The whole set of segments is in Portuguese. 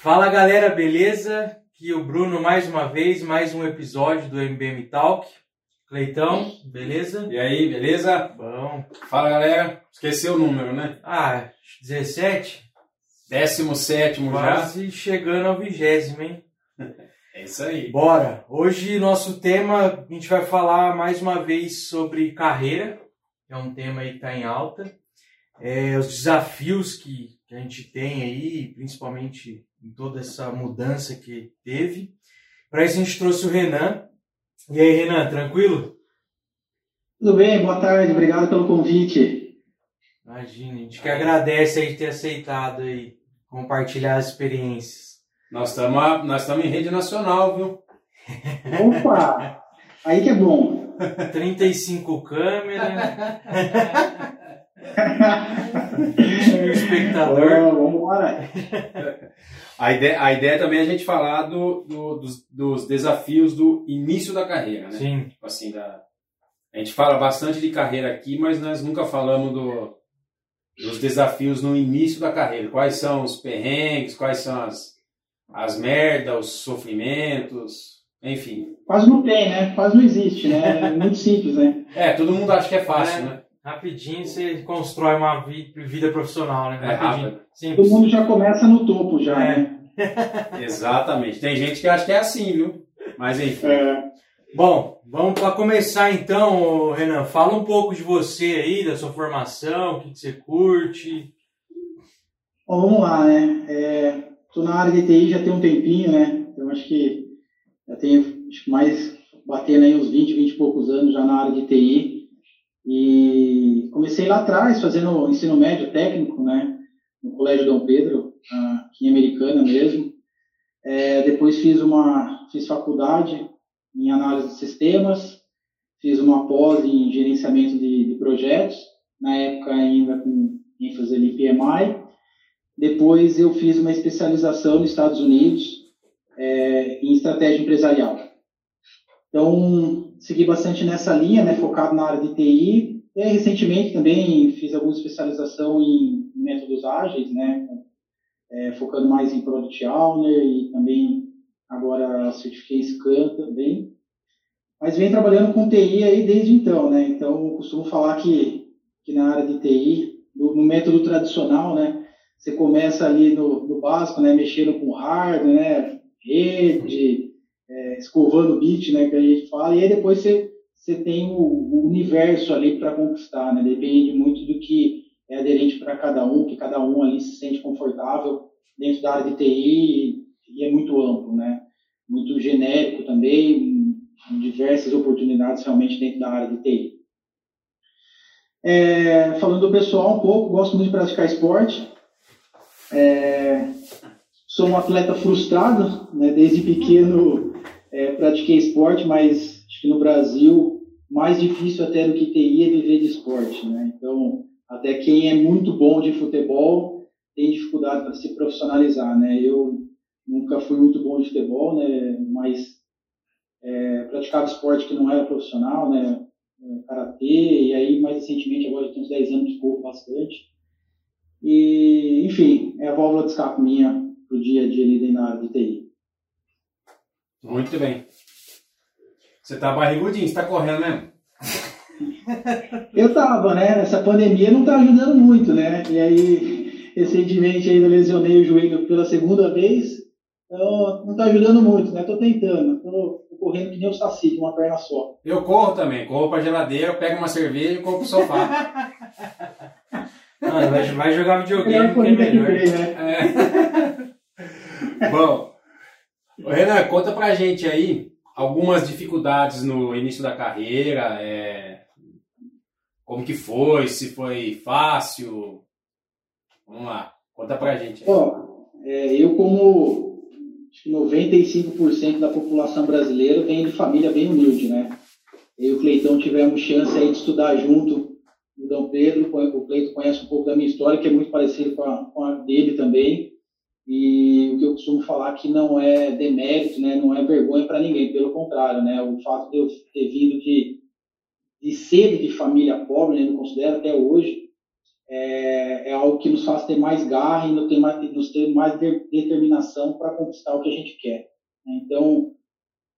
Fala galera, beleza? Aqui o Bruno mais uma vez, mais um episódio do MBM Talk. Cleitão, beleza? E aí, beleza? Bom. Fala galera, esqueceu o número, né? Ah, 17? 17 já. Quase chegando ao vigésimo, hein? É isso aí. Bora! Hoje nosso tema, a gente vai falar mais uma vez sobre carreira. É um tema aí que está em alta. É, os desafios que, que a gente tem aí, principalmente em toda essa mudança que teve. Para isso a gente trouxe o Renan. E aí, Renan, tranquilo? Tudo bem, boa tarde, obrigado pelo convite. Imagina, a gente que agradece aí ter aceitado aí compartilhar as experiências. Nós estamos nós em rede nacional, viu? Opa! Aí que é bom. 35 câmeras. 20 mil espectadores. Vamos embora. A ideia, a ideia também é a gente falar do, do- dos, dos desafios do início da carreira, né? Sim, Tipo assim, da... a gente fala bastante de carreira aqui, mas nós nunca falamos do, dos desafios no início da carreira. Quais são os perrengues, quais são as, as merdas, os sofrimentos, enfim. Quase não tem, né? Quase não existe, né? É muito simples, né? É, todo mundo acha que é fácil, É. né? rapidinho você constrói uma vi- vida profissional, né? É Rapidinho. rápido. Simples. Todo mundo já começa no topo já, É. né? Exatamente. Tem gente que acha que é assim, viu? Mas enfim. É. Bom, vamos para começar então, Renan. Fala um pouco de você aí, da sua formação, o que, que você curte. Bom, vamos lá, né? Estou na área de TI já tem um tempinho, né? Então acho que já tenho mais batendo aí uns 20, 20 e poucos anos já na área de TI. E comecei lá atrás, fazendo ensino médio técnico, né? No Colégio Dom Pedro, aqui em Americana mesmo. É, depois fiz uma fiz faculdade em análise de sistemas, fiz uma pós em gerenciamento de, de projetos, na época ainda com ênfase em PMI. Depois eu fiz uma especialização nos Estados Unidos é, em estratégia empresarial. Então, segui bastante nessa linha, né, focado na área de TI. E aí, recentemente também fiz alguma especialização em métodos ágeis, né, é, focando mais em Product Owner e também agora certifiquei Scrum também. Mas venho trabalhando com TI aí desde então, né? Então, costumo falar que, que na área de TI, no, no método tradicional, né, você começa ali no, no básico, né, mexendo com hardware, né, rede, é, escovando bit, né, que a gente fala, e aí depois você, você tem o, o universo ali para conquistar, né, depende muito do que é aderente para cada um, que cada um ali se sente confortável dentro da área de TI e é muito amplo, né, muito genérico também, diversas oportunidades realmente dentro da área de TI. É, falando do pessoal um pouco, gosto muito de praticar esporte, é, sou um atleta frustrado, né? desde pequeno é, pratiquei esporte, mas acho que no Brasil, mais difícil até do que TI é viver de esporte. Né? Então, até quem é muito bom de futebol tem dificuldade para se profissionalizar. Né? Eu nunca fui muito bom de futebol, né? mas é, praticava esporte que não era profissional, né? karatê, e aí mais recentemente, agora tem uns 10 anos corro bastante. E, enfim, é a válvula de escape minha pro dia a dia ali dentro da área de TI. Muito bem. Você tá barrigudinho, você tá correndo mesmo? Eu tava, né? Essa pandemia não tá ajudando muito, né? E aí, recentemente ainda lesionei o joelho pela segunda vez. Então, não tá ajudando muito, né? Tô tentando. Tô, tô correndo que nem o Saci, de uma perna só. Eu corro também. Corro pra geladeira, pego uma cerveja e corro pro sofá. Mano, vai, vai jogar videogame que é que melhor. tem, né? É. Bom, Renan, conta pra gente aí algumas dificuldades no início da carreira, é, como que foi, se foi fácil. Vamos lá, conta pra gente. aí. Ó, é, eu como acho que 95% da população brasileira vem de família bem humilde, né? Eu e o Cleitão tivemos chance aí de estudar junto no Dom Pedro, o Cleito conhece um pouco da minha história, que é muito parecida com a, com a dele também. e o que eu costumo falar que não é demérito, né, não é vergonha para ninguém, pelo contrário, né, o fato de eu ter vindo de, de de família pobre, né, eu considero até hoje, é, é, algo que nos faz ter mais garra e nos ter mais, nos ter mais de, determinação para conquistar o que a gente quer. Né. Então,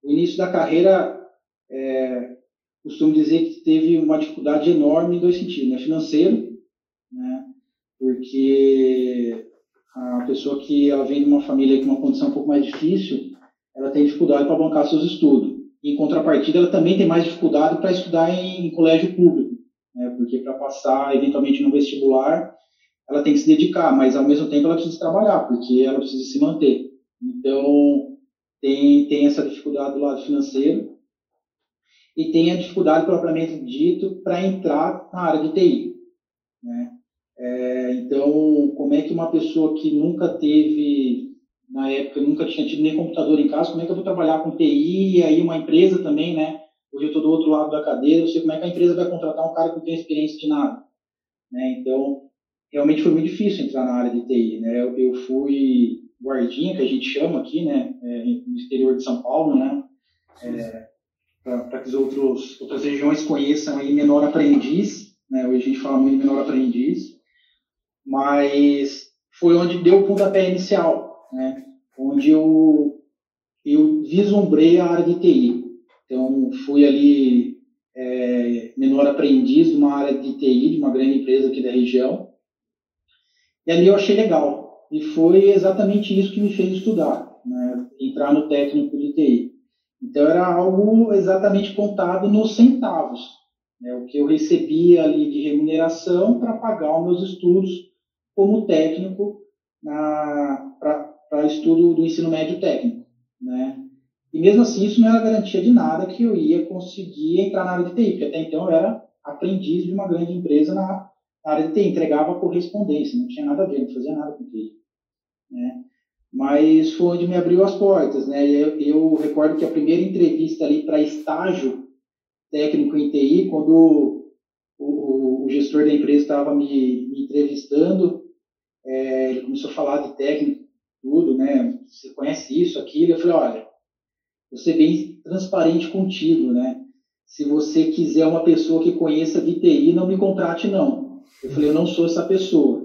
o início da carreira, é, costumo dizer que teve uma dificuldade enorme em dois sentidos, né, financeiro, né, porque a pessoa que ela vem de uma família com uma condição um pouco mais difícil, ela tem dificuldade para bancar seus estudos. Em contrapartida, ela também tem mais dificuldade para estudar em, em, colégio público, né? porque para passar eventualmente no vestibular, ela tem que se dedicar, mas ao mesmo tempo ela precisa trabalhar, porque ela precisa se manter. Então, tem, tem essa dificuldade do lado financeiro e tem a dificuldade propriamente dito para entrar na área de TI. Né? É, então, como é que uma pessoa que nunca teve, na época, nunca tinha tido nem computador em casa, como é que eu vou trabalhar com TI e aí uma empresa também, né? Hoje eu estou do outro lado da cadeira, eu sei como é que a empresa vai contratar um cara que não tem experiência de nada. Né? Então, realmente foi muito difícil entrar na área de TI. Né? Eu, eu fui guardinha, que a gente chama aqui, né? É, no exterior de São Paulo, né? É, para que outros, outras regiões conheçam aí menor aprendiz, né? Hoje a gente fala muito menor aprendiz mas foi onde deu o pontapé inicial, né? onde eu, eu vislumbrei a área de TI. Então, fui ali é, menor aprendiz de uma área de TI, de uma grande empresa aqui da região, e ali eu achei legal. E foi exatamente isso que me fez estudar, né? entrar no técnico de TI. Então, era algo exatamente contado nos centavos, né? o que eu recebia ali de remuneração para pagar os meus estudos como técnico para estudo do ensino médio técnico. Né? E mesmo assim, isso não era garantia de nada que eu ia conseguir entrar na área de TI, porque até então eu era aprendiz de uma grande empresa na, área de TI, entregava correspondência, não tinha nada a ver, não fazia nada com TI. Né? Mas foi onde me abriu as portas. Né? Eu, eu recordo que a primeira entrevista ali para estágio técnico em TI, quando o, o, o gestor da empresa estava me, me entrevistando, é, ele começou a falar de técnico, tudo, né? Você conhece isso, aquilo. Eu falei, olha, vou ser bem transparente contigo, né? Se você quiser uma pessoa que conheça de TI, não me contrate, não. Eu falei, eu não sou essa pessoa.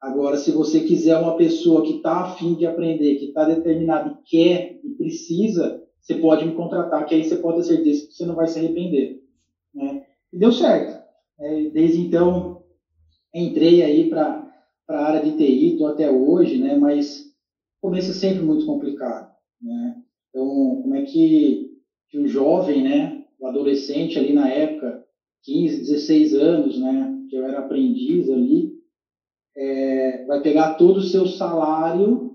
Agora, se você quiser uma pessoa que está afim de aprender, que está determinada e quer e precisa, você pode me contratar, que aí você pode ter certeza que você não vai se arrepender. Né? E deu certo. É, desde então, entrei aí para a área de TI, estou até hoje, né? Mas começo é sempre muito complicado, né? Então, como é que, que o jovem, né? O adolescente ali na época, 15, 16 anos, né? Que eu era aprendiz ali, é, vai pegar todo o seu salário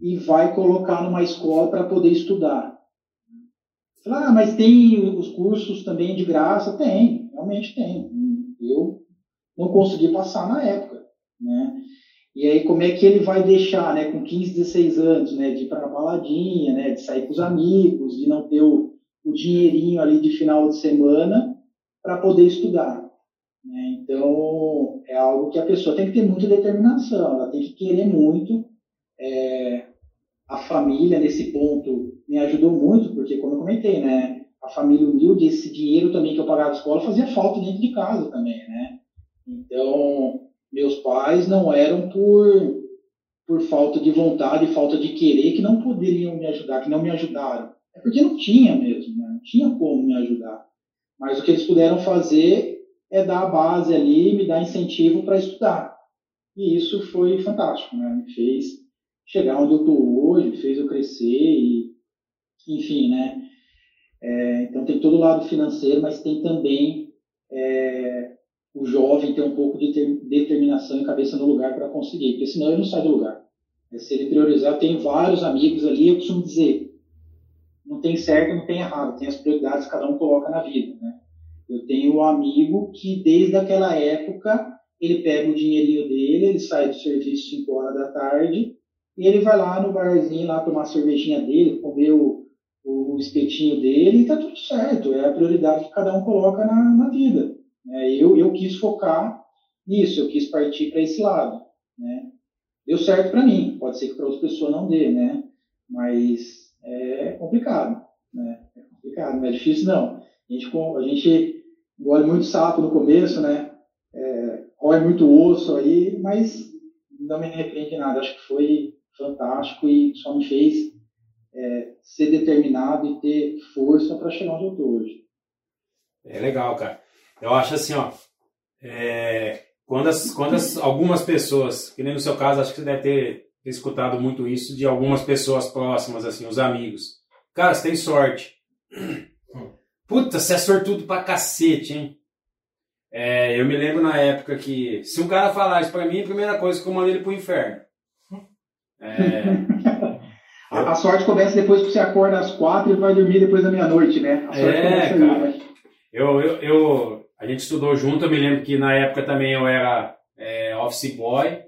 e vai colocar numa escola para poder estudar. Ah, mas tem os cursos também de graça? Tem, realmente tem. Eu não consegui passar na época né? E aí como é que ele vai deixar, né, com 15, 16 anos, né, de ir para a baladinha, né, de sair com os amigos, de não ter o, o dinheirinho ali de final de semana para poder estudar. Né? Então é algo que a pessoa tem que ter muita determinação, ela tem que querer muito. É, a família nesse ponto me ajudou muito, porque como eu comentei, né, a família humilde, esse dinheiro também que eu pagava de escola fazia falta dentro de casa também, né? Então meus pais não eram por, por falta de vontade, falta de querer, que não poderiam me ajudar, que não me ajudaram. É porque não tinha mesmo, né? não tinha como me ajudar. Mas o que eles puderam fazer é dar a base ali, me dar incentivo para estudar. E isso foi fantástico, né? Me fez chegar onde eu estou hoje, fez eu crescer e, enfim, né? É, então tem todo o lado financeiro, mas tem também é, o jovem ter um pouco de determinação e cabeça no lugar para conseguir, porque senão ele não sai do lugar. É, se ele priorizar, tenho vários amigos ali, eu costumo dizer, não tem certo, não tem errado, tem as prioridades que cada um coloca na vida, né? Eu tenho um amigo que desde aquela época ele pega o dinheirinho dele, ele sai do serviço 5 horas da tarde e ele vai lá no barzinho lá tomar a cervejinha dele, comer o, o espetinho dele e tá tudo certo. É a prioridade que cada um coloca na, na vida. É, eu, eu quis focar nisso, eu quis partir para esse lado. Né? deu certo para mim. Pode ser que para outra pessoa não dê, né? Mas é complicado, né? É complicado, não é difícil não. A gente, a gente engole muito sapo no começo, né? É, muito osso aí, mas não me arrependo de nada. Acho que foi fantástico e só me fez é, ser determinado e ter força para chegar onde eu estou hoje. É legal, cara. Eu acho assim, ó, é, quando, as, quando as, algumas pessoas, que nem no seu caso, acho que você deve ter escutado muito isso de algumas pessoas próximas, assim, os amigos. Cara, você tem sorte. Puta, você é sortudo pra cacete, hein? É, eu me lembro na época que, se um cara falar isso pra mim, a primeira coisa que eu mando ele pro inferno. É, a, a, sorte começa depois que você acorda às quatro e vai dormir depois da meia-noite, né? A sorte é, cara. Aí, né? Eu, eu, eu, a gente estudou junto, eu me lembro que na época também eu era é, office boy.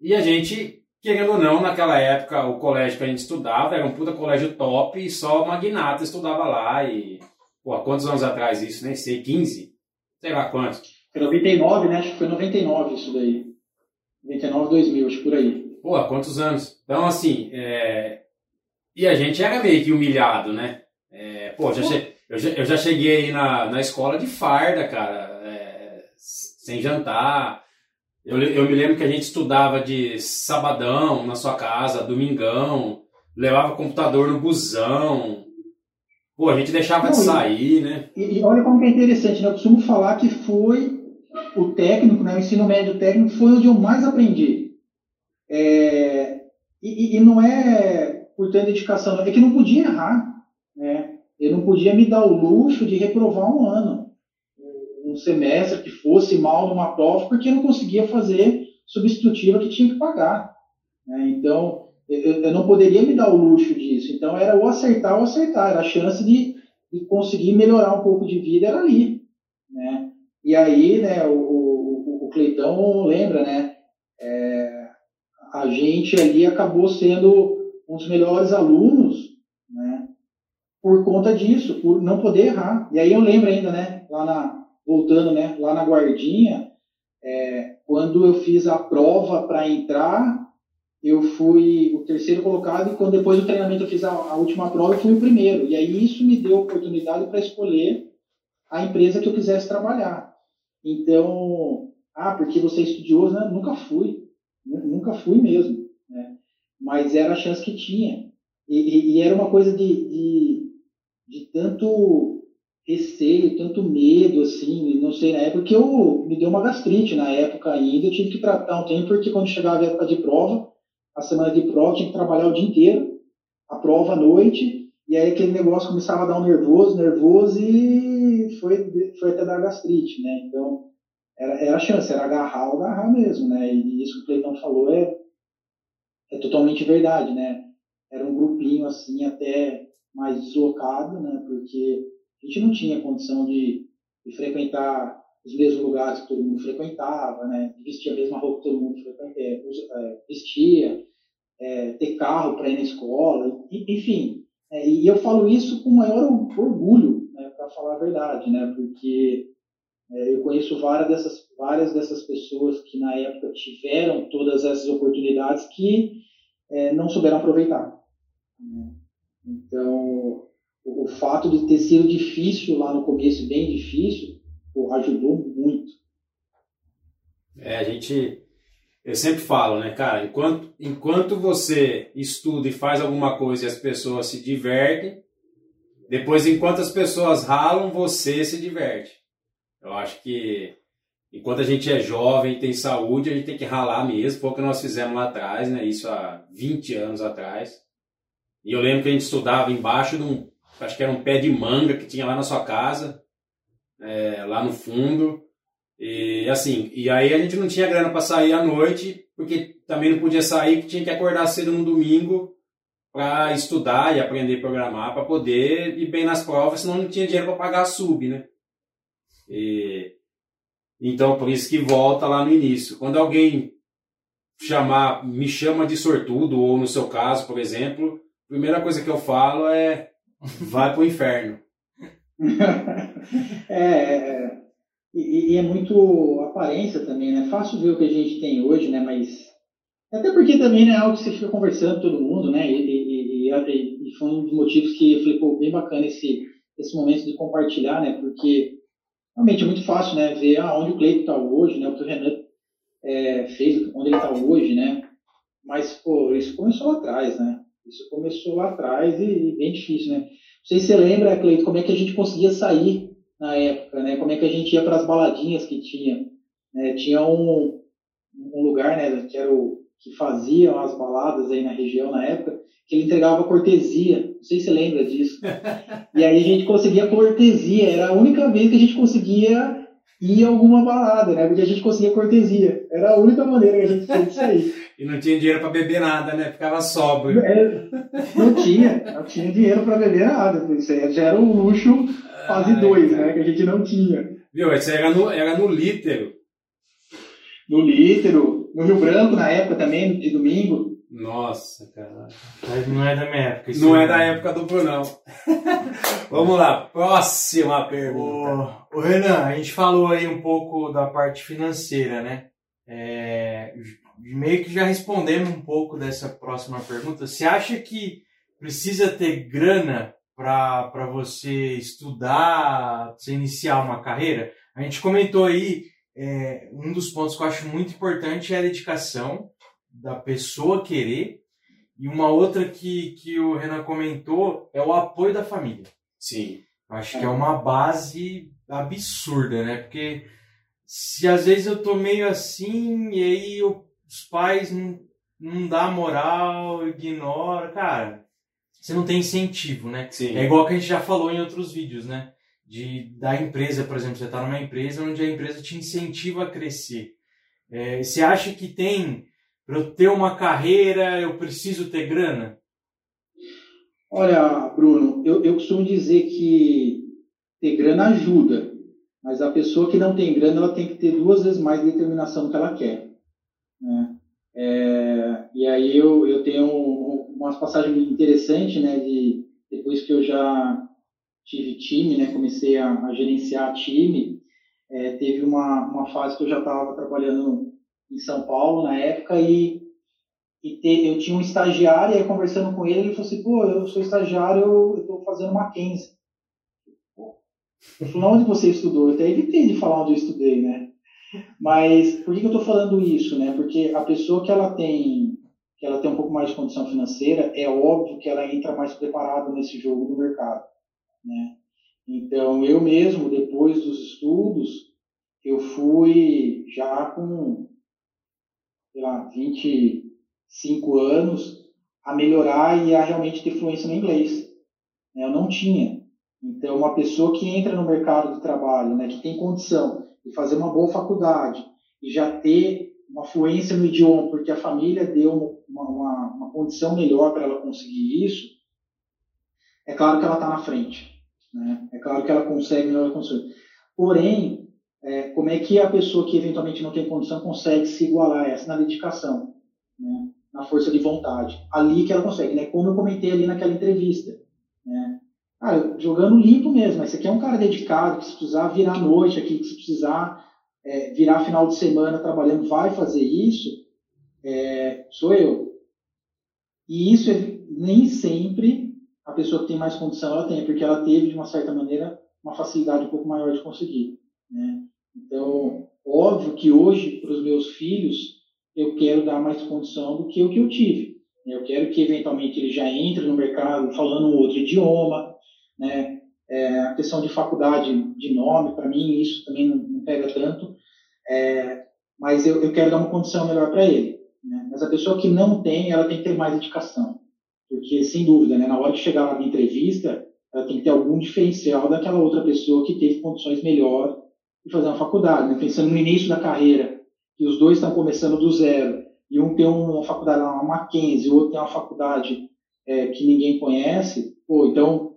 E a gente, querendo ou não, naquela época, o colégio que a gente estudava era um puta colégio top e só magnata estudava lá. E, pô, quantos anos atrás isso? Nem sei, 15? Sei lá quantos. Foi 99, né? Acho que foi 99 isso daí. 99, 2000, acho por aí. Pô, quantos anos? Então, assim, é... e a gente era meio que humilhado, né? É... Pô, já che... eu, já, eu já cheguei na, na escola de farda, cara, é... sem jantar. Eu, eu me lembro que a gente estudava de sabadão na sua casa, domingão, levava computador no busão. Pô, a gente deixava Não, de sair, e, né? E, e, olha como que é interessante, né? Eu costumo falar que foi o técnico, né? O ensino médio técnico foi onde eu mais aprendi. É, e, e, não é por ter dedicação, é que não podia errar. Né? Eu não podia me dar o luxo de reprovar um ano, um semestre que fosse mal numa prova, porque eu não conseguia fazer substitutiva que tinha que pagar. Né? Então, eu, eu, não poderia me dar o luxo disso. Então, era o acertar ou acertar, era a chance de, de conseguir melhorar um pouco de vida, era ali. Né? E aí, né, o, o, o Cleitão lembra, né? É, a gente ali acabou sendo um dos melhores alunos, né? Por conta disso, por não poder errar. E aí eu lembro ainda, né? Lá na, voltando, né? Lá na guardinha, é, quando eu fiz a prova para entrar, eu fui o terceiro colocado e quando depois do treinamento eu fiz a, a última prova, eu fui o primeiro. E aí isso me deu oportunidade para escolher a empresa que eu quisesse trabalhar. Então, ah, porque você é estudioso, né? Nunca fui. Nunca fui mesmo, né? Mas era a chance que tinha. E, e, e era uma coisa de, de, de, tanto receio, tanto medo, assim, não sei, na época que eu me deu uma gastrite na época ainda, eu tive que tratar um tempo, porque quando chegava a época de prova, a semana de prova, tinha que trabalhar o dia inteiro, a prova à noite, e aí aquele negócio começava a dar um nervoso, nervoso, e foi, foi até dar gastrite, né? Então, era, era a chance, era agarrar ou agarrar mesmo, né? E isso que o Cleiton falou é, é totalmente verdade, né? Era um grupinho assim até mais deslocado, né? Porque a gente não tinha condição de, de frequentar os mesmos lugares que todo mundo frequentava, né? De vestir a mesma roupa que todo mundo é, é, vestia, é, ter carro para ir na escola, enfim. É, e eu falo isso com o maior orgulho, né, para falar a verdade, né? Porque é, eu conheço várias dessas, várias dessas pessoas que na época tiveram todas essas oportunidades que é, não souberam aproveitar. Né? Então, o, o, fato de ter sido difícil lá no começo, bem difícil, pô, ajudou muito. É, a gente, eu sempre falo, né, cara, enquanto, enquanto você estuda e faz alguma coisa e as pessoas se divertem, depois, enquanto as pessoas ralam, você se diverte. Eu acho que enquanto a gente é jovem e tem saúde, a gente tem que ralar mesmo, foi o que nós fizemos lá atrás, né? Isso há 20 anos atrás. E eu lembro que a gente estudava embaixo de um, acho que era um pé de manga que tinha lá na sua casa, é, lá no fundo. E assim, e aí a gente não tinha grana para sair à noite, porque também não podia sair, que tinha que acordar cedo no domingo para estudar e aprender a programar para poder ir bem nas provas, senão não tinha dinheiro para pagar a sub, né? E, então, por isso que volta lá no início. Quando alguém chamar, me chama de sortudo, ou no seu caso, por exemplo, a primeira coisa que eu falo é vai pro inferno. É, é, é, e, e, é muito aparência também, né? Fácil ver o que a gente tem hoje, né? Mas Até porque também né, é algo que você fica conversando todo mundo, né? E, e, e, foi um dos motivos que eu falei, pô, bem bacana esse, esse momento de compartilhar, né? Porque realmente é muito fácil, né? Ver ah, onde o Cleiton está hoje, né? O que o Renan é, fez, onde ele está hoje, né? Mas, pô, isso começou lá atrás, né? Isso começou lá atrás e, e bem difícil, né? Não sei se você lembra, Cleiton, como é que a gente conseguia sair na época, né? Como é que a gente ia para as baladinhas que tinha. Né? Tinha um, um lugar, né, que era o que faziam as baladas aí na região na época, que ele entregava cortesia. Não sei se você lembra disso. e aí a gente conseguia cortesia. Era a única vez que a gente conseguia ir a alguma balada, né? Porque a gente conseguia cortesia. Era a única maneira que a gente tinha de sair. e não tinha dinheiro para beber nada, né? Ficava sóbrio. É, não tinha. Não tinha dinheiro para beber nada. Isso aí já era um luxo fase 2, né? Que a gente não tinha. Viu? Isso era no, era no lítero. No lítero. No Rio Branco, na época também, de domingo. Nossa, cara. Mas não é da minha época. Não é da época do Brunão. Vamos lá, próxima pergunta. O, o, Renan, a gente falou aí um pouco da parte financeira, né? É, meio que já respondemos um pouco dessa próxima pergunta. Você acha que precisa ter grana para você estudar, você iniciar uma carreira? A gente comentou aí, é, um dos pontos que eu acho muito importante é a dedicação da pessoa querer. E uma outra que, que o Renan comentou é o apoio da família. Sim. Acho que é uma base absurda, né? Porque se às vezes eu tô meio assim e aí eu, os pais não, não dá moral, ignora, cara, você não tem incentivo, né? Sim. É igual que a gente já falou em outros vídeos, né? De, da empresa, por exemplo, você está numa empresa onde a empresa te incentiva a crescer. É, você acha que tem para eu ter uma carreira, eu preciso ter grana? Olha, Bruno, eu, eu costumo dizer que ter grana ajuda, mas a pessoa que não tem grana, ela tem que ter duas vezes mais determinação do que ela quer. Né? É, e aí eu, eu tenho umas passagens interessantes, né, de, depois que eu já tive time, né, comecei a, a gerenciar time, é, teve uma, uma fase que eu já estava trabalhando em São Paulo na época e, e te, eu tinha um estagiário e aí conversando com ele, ele falou assim, pô, eu sou estagiário, eu estou fazendo Mackenzie. Eu falei, onde você estudou? Eu até evitei de falar onde eu estudei, né? Mas por que, que eu estou falando isso, né? Porque a pessoa que ela tem que ela tem um pouco mais de condição financeira, é óbvio que ela entra mais preparada nesse jogo do mercado, né? Então, eu mesmo, depois dos estudos, eu fui já com sei lá, 25 anos a melhorar e a realmente ter fluência no inglês. Né? Eu não tinha. Então, uma pessoa que entra no mercado de trabalho, né, que tem condição de fazer uma boa faculdade e já ter uma fluência no idioma, porque a família deu uma, uma, uma condição melhor para ela conseguir isso, é claro que ela está na frente. Né? É claro que ela consegue melhor conseguir. Porém, é, como é que a pessoa que eventualmente não tem condição consegue se igualar a essa na dedicação, né? na força de vontade. Ali que ela consegue, né? como eu comentei ali naquela entrevista. Né? Cara, jogando limpo mesmo, mas você quer um cara dedicado, que se precisar virar noite aqui, que se precisar é, virar final de semana trabalhando, vai fazer isso, é, sou eu. E isso é, nem sempre a pessoa que tem mais condição ela tem, porque ela teve, de uma certa maneira, uma facilidade um pouco maior de conseguir. Né? Então, óbvio que hoje, para os meus filhos, eu quero dar mais condição do que o que eu tive. Eu quero que, eventualmente, ele já entre no mercado falando um outro idioma. Né? É, a questão de faculdade de nome, para mim, isso também não, não pega tanto. É, mas eu, eu, quero dar uma condição melhor para ele. Mas a pessoa que não tem, ela tem que ter mais dedicação. Porque, sem dúvida, né, na hora de chegar na entrevista, ela tem que ter algum diferencial daquela outra pessoa que teve condições melhores e fazer uma faculdade, né? pensando no início da carreira, que os dois estão começando do zero, e um tem uma faculdade, uma Mackenzie, o outro tem uma faculdade é, que ninguém conhece, pô, então,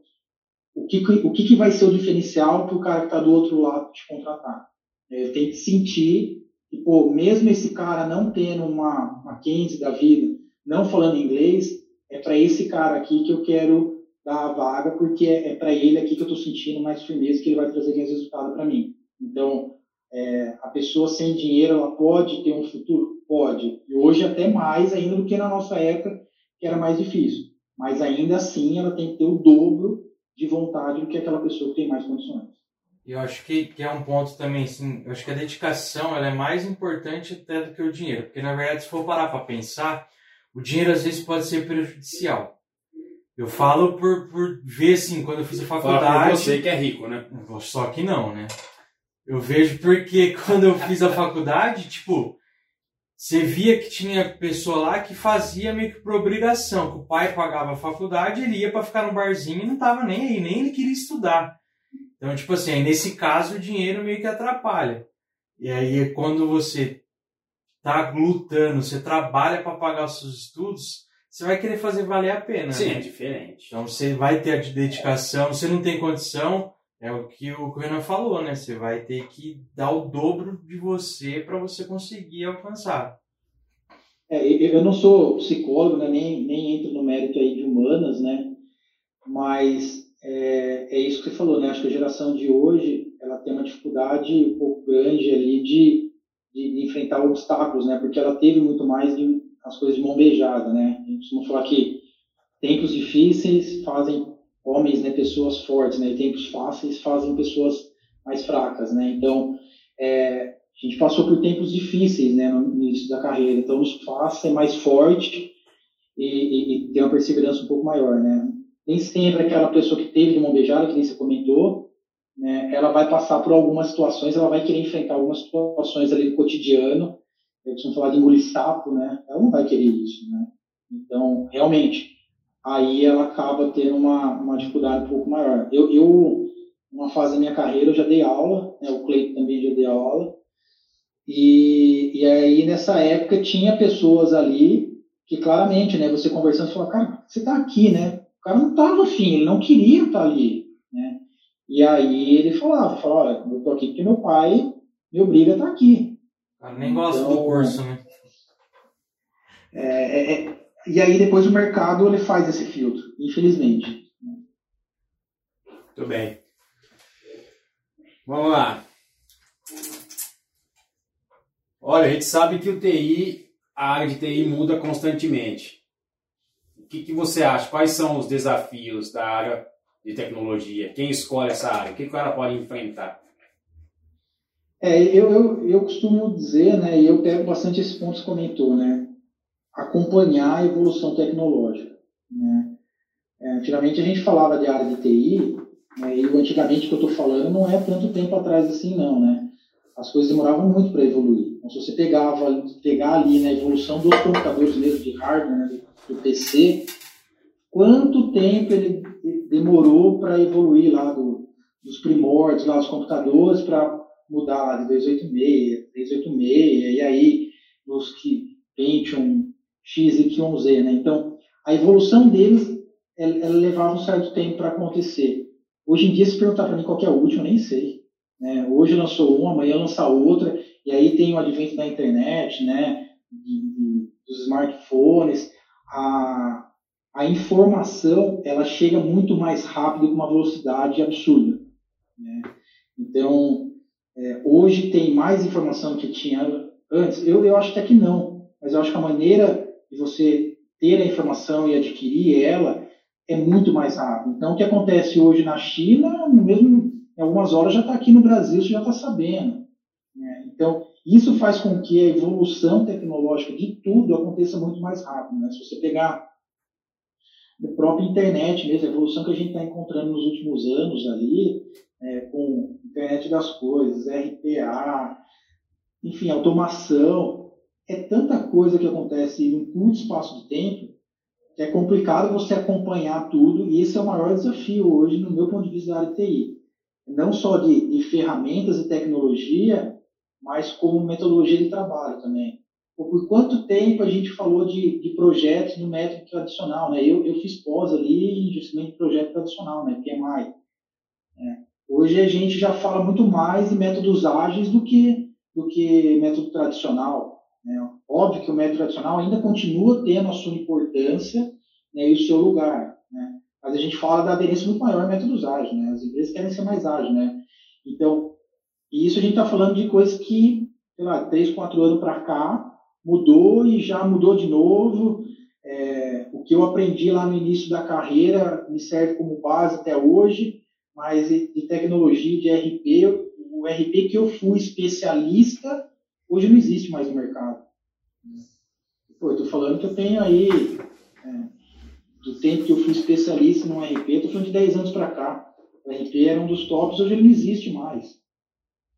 o que, o que, que vai ser o diferencial para o cara que está do outro lado te contratar? É, tem que sentir que, pô, mesmo esse cara não tendo uma Mackenzie da vida, não falando inglês, é para esse cara aqui que eu quero dar a vaga, porque é, é para ele aqui que eu estou sentindo mais firmeza, que ele vai trazer mais resultado para mim. Então, é, a pessoa sem dinheiro, ela pode ter um futuro? Pode. E hoje até mais ainda do que na nossa época, que era mais difícil. Mas ainda assim ela tem que ter o dobro de vontade do que aquela pessoa que tem mais condições. Eu acho que, que é um ponto também, assim, eu acho que a dedicação ela é mais importante até do que o dinheiro. Porque, na verdade, se for parar para pensar, o dinheiro às vezes pode ser prejudicial. Eu falo por, por ver, assim, quando eu fiz a faculdade... Fala por você que é rico, né? Só que não, né? Eu vejo porque quando eu fiz a faculdade, tipo, você via que tinha pessoa lá que fazia meio que por obrigação, que o pai pagava a faculdade, ele ia para ficar no barzinho e não tava nem aí, nem ele queria estudar. Então, tipo assim, nesse caso o dinheiro meio que atrapalha. E aí quando você tá lutando, você trabalha para pagar os seus estudos, você vai querer fazer valer a pena. Sim, né? é diferente. Então você vai ter a dedicação, você não tem condição, é o que o Renan falou, né? Você vai ter que dar o dobro de você para você conseguir alcançar. É, eu não sou psicólogo, né? nem, nem entro no mérito aí de humanas, né? Mas é, é isso que você falou, né? Acho que a geração de hoje ela tem uma dificuldade um pouco grande ali de, de, enfrentar obstáculos, né? Porque ela teve muito mais de, as coisas de mão beijada, né? A gente costuma falar que tempos difíceis fazem homens, né, pessoas fortes, né, e tempos fáceis fazem pessoas mais fracas, né. Então, é, a gente passou por tempos difíceis, né, no início da carreira. Então, nos faz ser mais forte e, e, e, ter uma perseverança um pouco maior, né. Nem sempre aquela pessoa que teve de mão beijada, que nem você comentou, né, ela vai passar por algumas situações, ela vai querer enfrentar algumas situações ali no cotidiano. Eu costumo falar de engolir sapo, né? Ela não vai querer isso, né? Então, realmente, aí ela acaba tendo uma, uma dificuldade um pouco maior. Eu, eu, uma fase da minha carreira, eu já dei aula, né, o Cleiton também já deu aula, e, e aí nessa época tinha pessoas ali que claramente, né, você conversando, você fala, cara, você está aqui, né? O cara não está no fim, ele não queria estar ali, né? E aí ele falava, falava, olha, eu estou aqui porque meu pai me obriga a estar aqui. O cara nem gosta então, do curso, né? É, é, é e aí depois o mercado ele faz esse filtro, infelizmente. Muito bem. Vamos lá. Olha, a gente sabe que o TI, a área de TI muda constantemente. Que, que você acha? Quais são os desafios da área de tecnologia? Quem escolhe essa área? O que, o cara pode enfrentar? É, eu, eu, eu costumo dizer, né, e eu pego bastante esse ponto que comentou, né, acompanhar a evolução tecnológica. Né? É, antigamente a gente falava de área de TI, né, e o antigamente que eu estou falando não é tanto tempo atrás assim não, né? As coisas demoravam muito para evoluir. Então, se você pegava, pegar ali na né, evolução dos computadores mesmo, de hardware, né, do PC, quanto tempo ele demorou para evoluir lá do, dos primórdios, lá dos computadores, para mudar lá de 286, 386, e aí os que Pentium X, Y, Z. Né? Então, a evolução deles ela, ela levava um certo tempo para acontecer. Hoje em dia, se perguntar para mim qual é a última, eu nem sei. Né? Hoje lançou uma, amanhã lança outra, e aí tem o advento da internet, né? Dos smartphones. A, a informação ela chega muito mais rápido com uma velocidade absurda. Né? Então, é, hoje tem mais informação que tinha antes. Eu, eu acho até que não, mas eu acho que a maneira de você ter a informação e adquirir ela é muito mais rápido. Então, o que acontece hoje na China, no mesmo em algumas horas já está aqui no Brasil, você já está sabendo. Né? Então, isso faz com que a evolução tecnológica de tudo aconteça muito mais rápido. Né? Se você pegar a própria internet mesmo, a evolução que a gente está encontrando nos últimos anos ali, é, com internet das coisas, RPA, enfim, automação, é tanta coisa que acontece em um curto espaço de tempo que é complicado você acompanhar tudo e esse é o maior desafio hoje no meu ponto de vista da área de TI. Não só de, de ferramentas e tecnologia, mas como metodologia de trabalho também. Por quanto tempo a gente falou de, de projetos no método tradicional, né? Eu, eu fiz pós ali de projeto tradicional, né? PMI. Né? Hoje a gente já fala muito mais em métodos ágeis do que, do que método tradicional. Né? Óbvio que o método tradicional ainda continua tendo a sua importância né, e o seu lugar, né? mas a gente fala da aderência muito maior a métodos ágeis. Né? As empresas querem ser mais ágeis. Né? Então, isso a gente está falando de coisas que, sei lá, três, quatro anos para cá, mudou e já mudou de novo. É, o que eu aprendi lá no início da carreira me serve como base até hoje, mas de tecnologia, de RP, o RP que eu fui especialista, hoje não existe mais no mercado. Pô, eu estou falando que eu tenho aí, é, do tempo que eu fui especialista no RP, estou falando de 10 anos para cá. O RP era um dos tops, hoje ele não existe mais.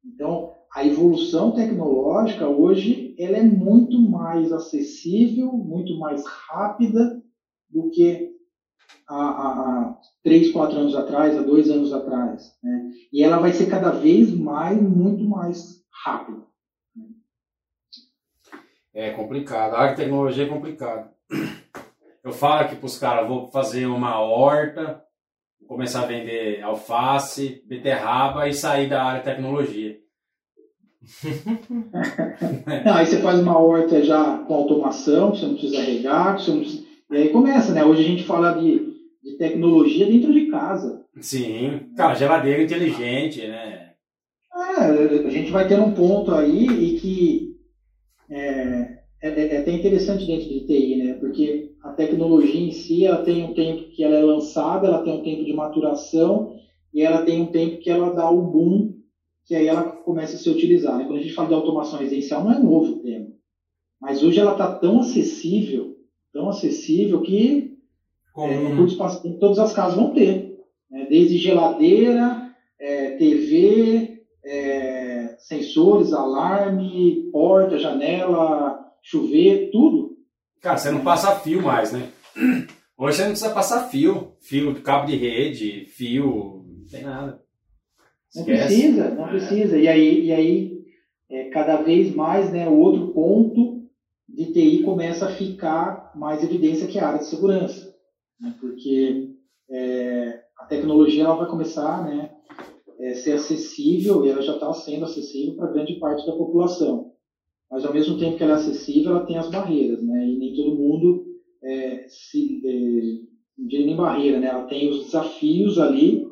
Então, a evolução tecnológica hoje ela é muito mais acessível, muito mais rápida do que há, três, quatro anos atrás, há dois anos atrás. Né? E ela vai ser cada vez mais, muito mais rápida. É complicado. A tecnologia é complicado. Eu falo aqui para os caras, vou fazer uma horta, começar a vender alface, beterraba e sair da área de tecnologia. não, aí você faz uma horta já com automação, você não precisa regar, você não precisa... e aí começa, né? Hoje a gente fala de, de tecnologia dentro de casa. Sim, cara, geladeira inteligente, né? É, a gente vai ter um ponto aí e que é, é, é até interessante dentro de TI, né? Porque tecnologia em si, ela tem um tempo que ela é lançada, ela tem um tempo de maturação e ela tem um tempo que ela dá o boom que aí ela começa a ser utilizada. Quando a gente fala de automação residencial, não é novo o tema. Mas hoje ela está tão acessível, tão acessível que é, tempo, todas as casas vão ter. Né? Desde geladeira, é, TV, é, sensores, alarme, porta, janela, chuveiro, tudo. Cara, você não passa fio mais, né? Hoje você não precisa passar fio. Fio, cabo de rede, fio, não tem nada. Não precisa, não precisa. E aí, e aí é, cada vez mais, né, o outro ponto de TI começa a ficar mais evidência que é a área de segurança. Né, porque é, a tecnologia ela vai começar né, a é, ser acessível, e ela já está sendo acessível para grande parte da população. Mas, ao mesmo tempo que ela é acessível, ela tem as barreiras, né, e nem todo mundo é, se, é, não diria nem barreira, né, ela tem os desafios ali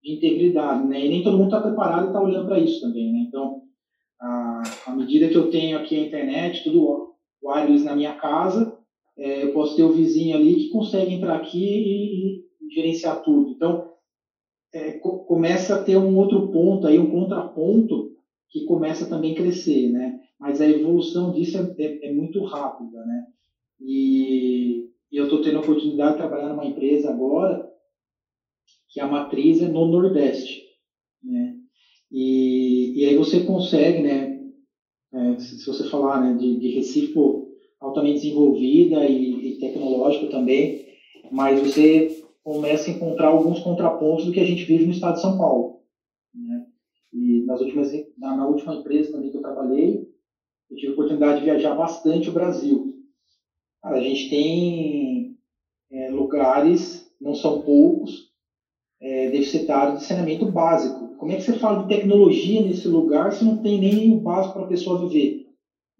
de integridade, né? E nem todo mundo está preparado e está olhando para isso também, né? Então, à, à medida que eu tenho aqui a internet, tudo wireless na minha casa, é, eu posso ter o vizinho ali que consegue entrar aqui e, e gerenciar tudo. Então, é, co começa a ter um outro ponto aí, um contraponto que começa também a crescer, né? Mas a evolução disso é, é, é muito rápida, né? E, e eu estou tendo a oportunidade de trabalhar numa empresa agora que a matriz é no Nordeste. Né? E, e aí você consegue, né, é, se você falar né, de, de Recife altamente desenvolvida e, e tecnológico também, mas você começa a encontrar alguns contrapontos do que a gente vive no estado de São Paulo. Né? E nas últimas, na, na, última empresa também que eu trabalhei, eu tive a oportunidade de viajar bastante o Brasil. A gente tem é, lugares, não são poucos, é, deficitário de saneamento básico. Como é que você fala de tecnologia nesse lugar se não tem nem o básico para a pessoa viver?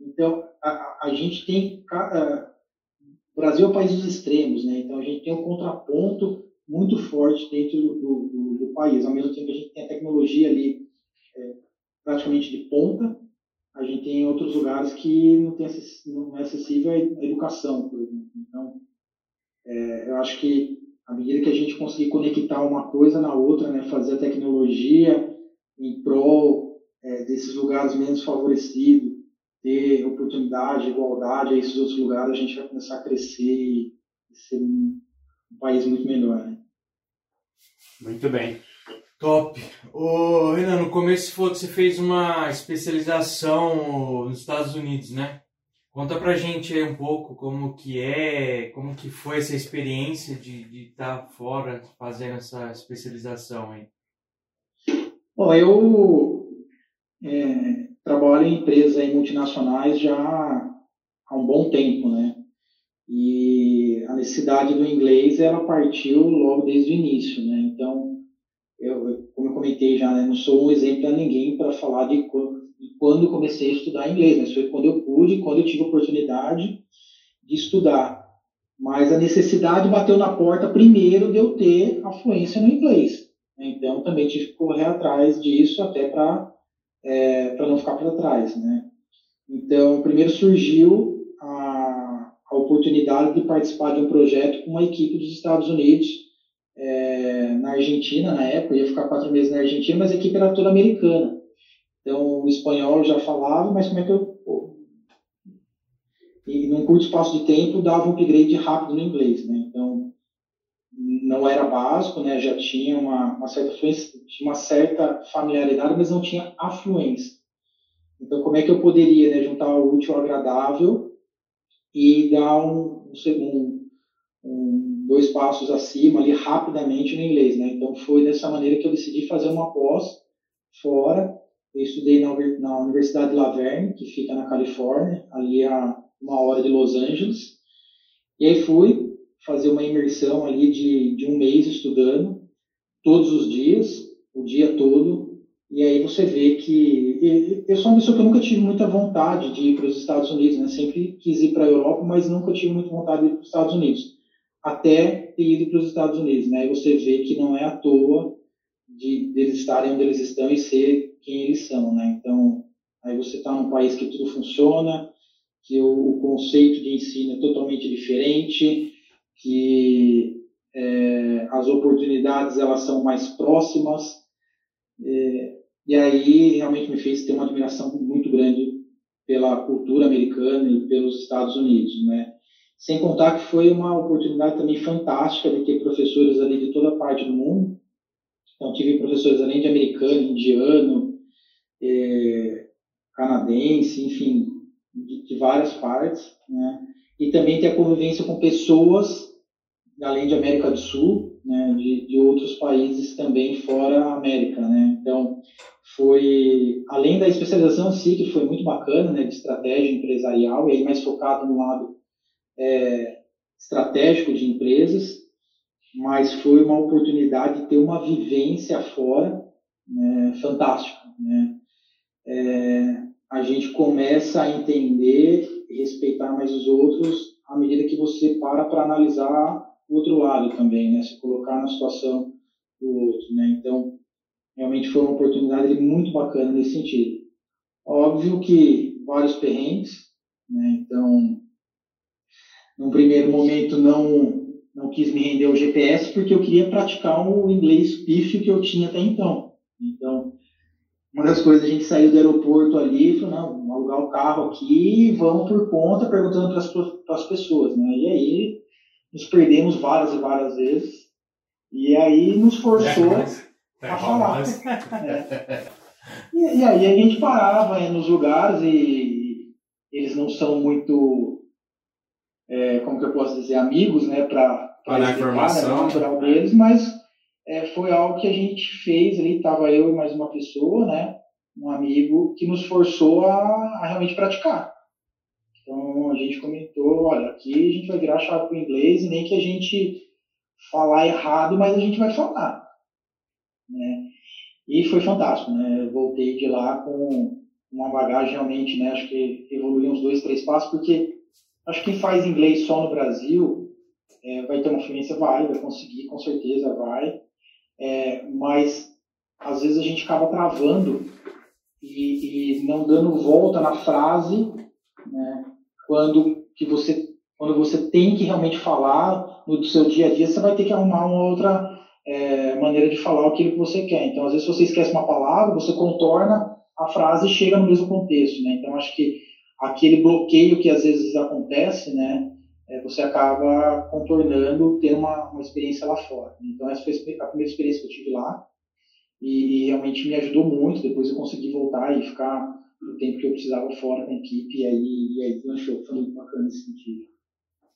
Então, a, a gente tem. A, o Brasil é o país dos extremos, né? Então, a gente tem um contraponto muito forte dentro do, do, do país. Ao mesmo tempo a gente tem a tecnologia ali é, praticamente de ponta, a gente tem outros lugares que não, tem, não é acessível à educação, por exemplo. Então, é, eu acho que à medida que a gente conseguir conectar uma coisa na outra, né, fazer a tecnologia em prol é, desses lugares menos favorecidos, ter oportunidade, igualdade a esses outros lugares, a gente vai começar a crescer e ser um, um país muito melhor. Né? Muito bem. Top. Ô, Renan, no começo você você fez uma especialização nos Estados Unidos, né? Conta pra gente aí um pouco como que é, como que foi essa experiência de estar tá fora fazendo essa especialização aí. Bom, eu é, trabalho em empresas multinacionais já há um bom tempo, né? E a necessidade do inglês ela partiu logo desde o início, né? Então, comentei já, né, não sou um exemplo a ninguém para falar de quando comecei a estudar inglês, mas foi quando eu pude, quando eu tive a oportunidade de estudar. Mas a necessidade bateu na porta primeiro de eu ter a fluência no inglês. Então também tive que correr atrás disso até para é, para não ficar para trás, né? Então primeiro surgiu a oportunidade de participar de um projeto com uma equipe dos Estados Unidos, na Argentina, na época, ia ficar quatro meses na Argentina, mas a equipe era toda americana. Então, o espanhol eu já falava, mas como é que eu. Pô, e num curto espaço de tempo dava um upgrade rápido no inglês, né? Então, não era básico, né? Já tinha uma, uma certa tinha uma certa familiaridade, mas não tinha afluência. Então, como é que eu poderia né, juntar o útil ao agradável e dar um, um, dois passos acima ali rapidamente no inglês, né? Então, foi dessa maneira que eu decidi fazer uma pós fora. Eu estudei na, na Universidade de Laverne, que fica na Califórnia, ali a uma hora de Los Angeles. E aí fui fazer uma imersão ali de, de um mês estudando, todos os dias, o dia todo, e aí você vê que eu sou uma pessoa que eu nunca tive muita vontade de ir para os Estados Unidos, né? Sempre quis ir para a Europa, mas nunca tive muita vontade de ir para os Estados Unidos. Até ter ido para os Estados Unidos, né? E você vê que não é à toa de eles estarem onde eles estão e ser quem eles são, né? Então, aí você está num país que tudo funciona, que o, o conceito de ensino é totalmente diferente, que é, as oportunidades elas são mais próximas é, e aí realmente me fez ter uma admiração muito grande pela cultura americana e pelos Estados Unidos, né? Sem contar que foi uma oportunidade também fantástica de ter professores ali de toda parte do mundo. Então tive professores além de americano, indiano, é, canadense, enfim, de, de várias partes, né? E também ter a convivência com pessoas além de América do Sul, né, de, de outros países também fora a América, né? Então, foi além da especialização em si, que foi muito bacana, né, de estratégia empresarial, e aí mais focado no lado é, estratégico de empresas, mas foi uma oportunidade de ter uma vivência fora né, fantástica, né? É, a gente começa a entender e respeitar mais os outros à medida que você para para analisar o outro lado também, né? Se colocar na situação do outro, né? Então, realmente foi uma oportunidade muito bacana nesse sentido. Óbvio que vários perrengues, né? Então, num primeiro momento não não quis me render ao GPS porque eu queria praticar o inglês pífio que eu tinha até então. Então, uma das coisas a gente saiu do aeroporto ali falou, não, vamos alugar o carro aqui e vamos por conta perguntando para as pessoas, né? E aí nos perdemos várias e várias vezes, e aí nos forçou é, a falar. É. E, e, aí a gente parava nos lugares e eles não são muito, é, como que eu posso dizer, amigos, né, para a né, informação natural deles, mas é, foi algo que a gente fez ali, estava eu e mais uma pessoa, né, um amigo, que nos forçou a, a realmente praticar. Então a gente comentou, olha, aqui a gente vai virar chave para o inglês e nem que a gente falar errado, mas a gente vai falar. Né? E foi fantástico, né? Eu voltei de lá com uma bagagem realmente, né? Acho que evoluiu uns dois, três passos, porque acho que quem faz inglês só no Brasil é, vai ter uma fluência, vai, vai conseguir, com certeza vai. É, mas às vezes a gente acaba travando e, e não dando volta na frase, né? quando que você quando você tem que realmente falar no seu dia a dia, você vai ter que arrumar uma outra é, maneira de falar aquilo que você quer. Então, às vezes, você esquece uma palavra, você contorna a frase e chega no mesmo contexto, né? Então, acho que aquele bloqueio que às vezes acontece, né? É, você acaba contornando, tendo uma, uma experiência lá fora. Então, essa foi a primeira experiência que eu tive lá e realmente me ajudou muito. Depois eu consegui voltar e ficar o tempo que eu precisava fora com a equipe, e aí, e aí lanchou, foi muito bacana nesse sentido.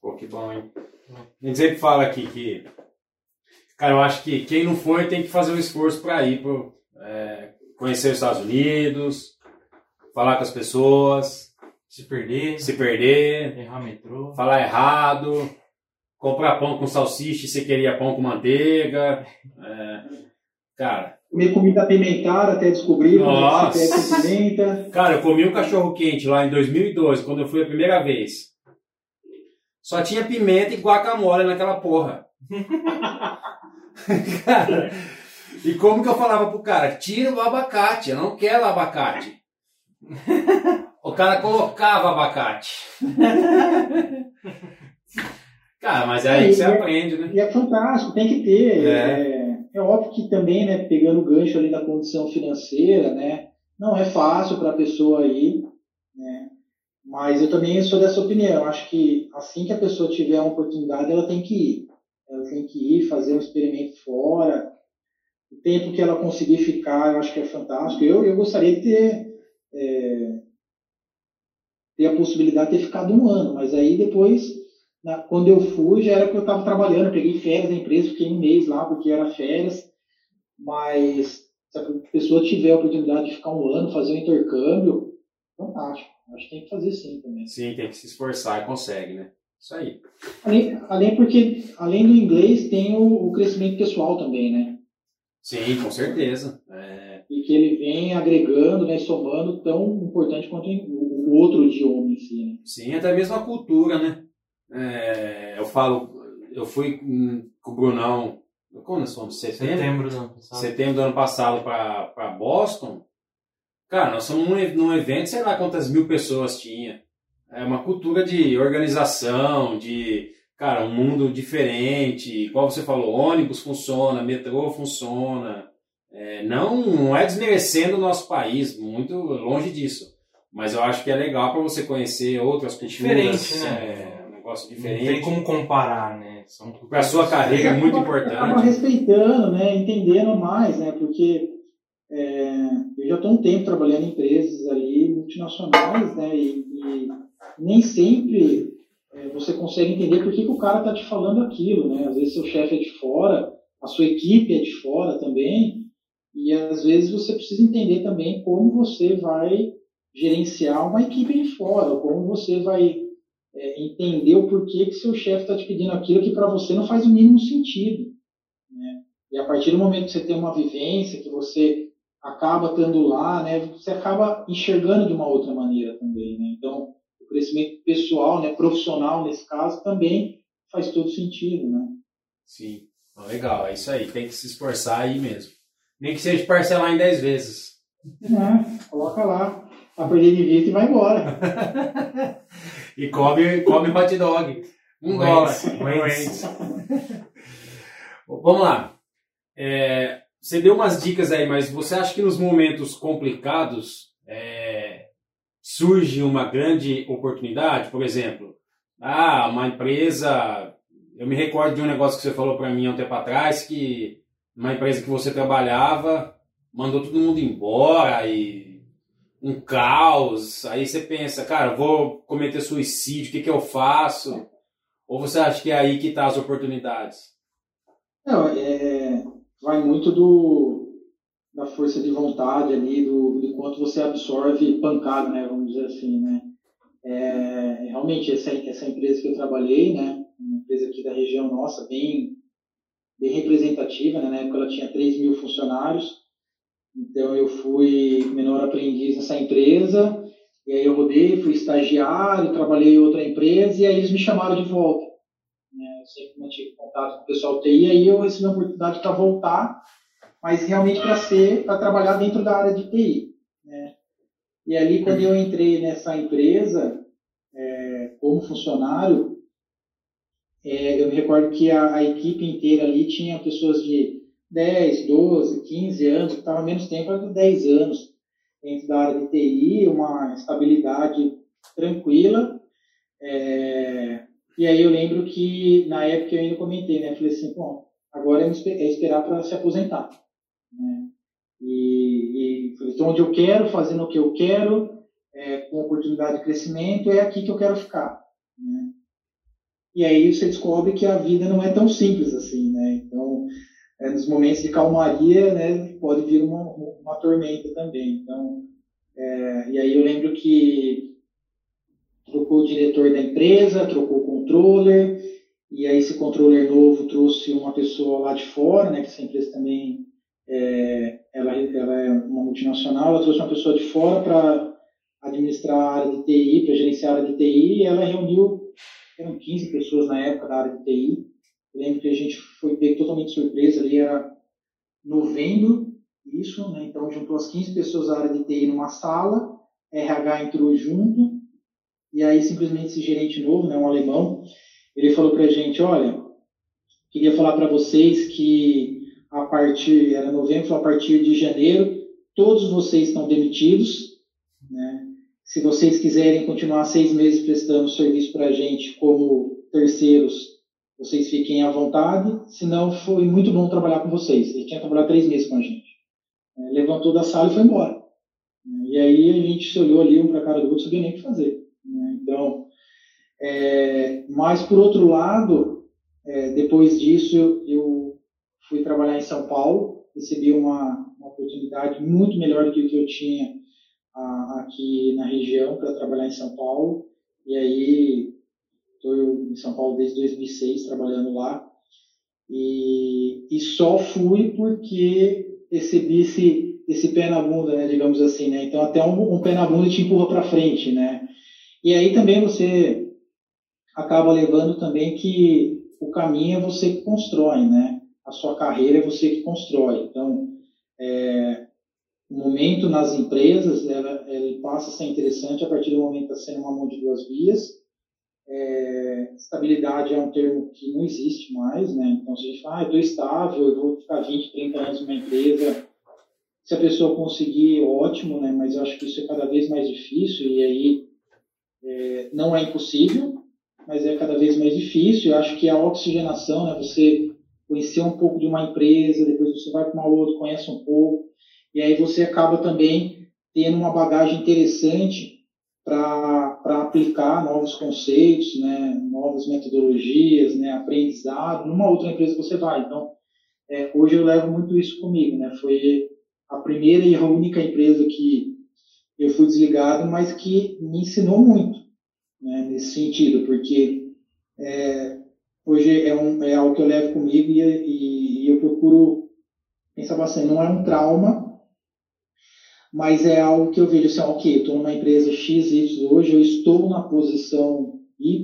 Pô, que bom, hein? A gente sempre fala aqui que, cara, eu acho que quem não foi tem que fazer um esforço para ir, pro, é, conhecer os Estados Unidos, falar com as pessoas, se perder, se perder, errar metrô, falar errado, comprar pão com salsicha e você queria pão com manteiga. É, cara, Comer comida apimentada até descobrir Nossa. que pimenta. Cara, eu comi um cachorro quente lá em 2012, quando eu fui a primeira vez. Só tinha pimenta e guacamole naquela porra. cara, e como que eu falava pro cara? Tira o abacate, eu não quero abacate. O cara colocava abacate. cara, mas é aí que você é, aprende, né? E é fantástico, tem que ter. É. É, é óbvio que também, né, pegando o gancho ali da condição financeira, né, não é fácil para a pessoa aí, né, mas eu também sou dessa opinião. Acho que assim que a pessoa tiver uma oportunidade, ela tem que ir. Ela tem que ir fazer um experimento fora. O tempo que ela conseguir ficar, eu acho que é fantástico. Eu, eu gostaria de ter, é, ter a possibilidade de ter ficado um ano, mas aí depois, na, quando eu fui, já era porque eu estava trabalhando. Eu peguei férias da empresa, fiquei um mês lá porque era férias. Mas se a pessoa tiver a oportunidade de ficar um ano, fazer um intercâmbio, fantástico. Acho que tem que fazer sim também. Sim, tem que se esforçar e consegue, né? Isso aí. Além, além porque, além do inglês, tem o, o crescimento pessoal também, né? Sim, com certeza. É... E que ele vem agregando, né, somando tão importante quanto o, o outro idioma em si, né? Sim, até mesmo a cultura, né? É, eu falo, eu fui com o Brunão, quando nós fomos? Setembro? Setembro do ano passado. Setembro do ano passado para Boston. Cara, nós somos num, num evento, sei lá quantas mil pessoas tinha. É uma cultura de organização, de, cara, um mundo diferente. Como você falou, ônibus funciona, metrô funciona. É, não, não é desmerecendo o nosso país, muito longe disso. Mas eu acho que é legal para você conhecer outras culturas. Diferente, né? É, um negócio diferente. Não tem como comparar, né? Para a sua carreira é muito importante. Acaba respeitando, né? Entendendo mais, né? Porque é, eu já estou um tempo trabalhando em empresas ali multinacionais, né? E, e nem sempre é, você consegue entender por que, que o cara está te falando aquilo, né? Às vezes seu chefe é de fora, a sua equipe é de fora também, e às vezes você precisa entender também como você vai gerenciar uma equipe de fora, como você vai é, entender o porquê que seu chefe está te pedindo aquilo que para você não faz o mínimo sentido. Né? E a partir do momento que você tem uma vivência, que você acaba estando lá, né, você acaba enxergando de uma outra maneira também. Né? Então, o crescimento pessoal, né, profissional nesse caso, também faz todo sentido. Né? Sim, legal, é isso aí, tem que se esforçar aí mesmo. Nem que seja parcelar em 10 vezes. É, coloca lá, a perder de vista e vai embora. e come, come hot dog. Um dólar. Vamos lá. É, você deu umas dicas aí, mas você acha que nos momentos complicados é, surge uma grande oportunidade? Por exemplo, ah, uma empresa. Eu me recordo de um negócio que você falou para mim há um tempo atrás que uma empresa que você trabalhava mandou todo mundo embora e um caos. Aí você pensa, cara, vou cometer suicídio, o que, que eu faço? Ou você acha que é aí que tá as oportunidades? Não, é, vai muito do, da força de vontade ali, do, do quanto você absorve pancada, né, vamos dizer assim, né. É, realmente, essa, essa empresa que eu trabalhei, né, uma empresa aqui da região nossa, bem, bem representativa, né, na época ela tinha 3 mil funcionários, então eu fui menor aprendiz nessa empresa, e aí eu rodei, fui estagiário, trabalhei em outra empresa, e aí eles me chamaram de volta sempre mantive contato com o pessoal do TI, aí eu recebi a oportunidade para voltar, mas realmente para ser, para trabalhar dentro da área de TI. Né? E ali, quando eu entrei nessa empresa, é, como funcionário, é, eu me recordo que a, a, equipe inteira ali tinha pessoas de 10, 12, 15 anos, que estavam menos tempo, era de 10 anos dentro da área de TI, uma estabilidade tranquila. É, e aí eu lembro que na época eu ainda comentei, né? Falei assim, bom, agora é esperar para se aposentar. Né? E, e falei, então onde eu quero, fazendo o que eu quero, é, com oportunidade de crescimento, é aqui que eu quero ficar. Né? E aí você descobre que a vida não é tão simples assim, né? Então, é, nos momentos de calmaria, né, pode vir uma, uma tormenta também. Então, é, e aí eu lembro que trocou o diretor da empresa, trocou o controller, e aí esse controller novo trouxe uma pessoa lá de fora, né, que essa empresa também é, ela, ela é uma multinacional, ela trouxe uma pessoa de fora para administrar a área de TI, para gerenciar a área de TI, e ela reuniu, eram 15 pessoas na época da área de TI, lembro que a gente foi pego totalmente surpresa, ali era novembro, isso, né, então juntou as 15 pessoas da área de TI numa sala, RH entrou junto, e aí simplesmente esse gerente novo, né, um alemão, ele falou para a gente, olha, queria falar para vocês que a partir, era novembro, a partir de janeiro, todos vocês estão demitidos, né? Se vocês quiserem continuar seis meses prestando serviço para a gente como terceiros, vocês fiquem à vontade. Se não, foi muito bom trabalhar com vocês. Ele tinha trabalhado três meses com a gente. É, levantou da sala e foi embora. E aí a gente se olhou ali um para a cara do outro, sabia nem o que fazer. Né? Então, é, mas por outro lado, é, depois disso eu, fui trabalhar em São Paulo, recebi uma, uma oportunidade muito melhor do que o que eu tinha a, aqui na região para trabalhar em São Paulo. E aí estou em São Paulo desde 2006 trabalhando lá. E, e só fui porque recebi esse, esse pé na bunda, né, digamos assim, né? Então até um, um pé na bunda te empurra para frente, né? E aí também você acaba levando também que o caminho é você que constrói, né? A sua carreira é você que constrói. Então, é, o momento nas empresas ela, passa a ser interessante a partir do momento que está sendo uma mão de duas vias. É, estabilidade é um termo que não existe mais, né? Então, se a gente fala, ah, estou estável, eu vou ficar 20, 30 anos numa empresa, se a pessoa conseguir, ótimo, né? Mas eu acho que isso é cada vez mais difícil e aí é, não é impossível, mas é cada vez mais difícil. Eu acho que a oxigenação, né? Você conhecer um pouco de uma empresa, depois você vai para uma outra, conhece um pouco, e aí você acaba também tendo uma bagagem interessante para aplicar novos conceitos, né, novas metodologias, né, aprendizado numa outra empresa que você vai. Então, é, hoje eu levo muito isso comigo, né? Foi a primeira e a única empresa que eu fui desligado, mas que me ensinou muito né, nesse sentido, porque é, hoje é, um, é algo que eu levo comigo e, e, e eu procuro pensar bastante. Não é um trauma, mas é algo que eu vejo assim, ok, estou numa empresa X, Y hoje, eu estou na posição Y,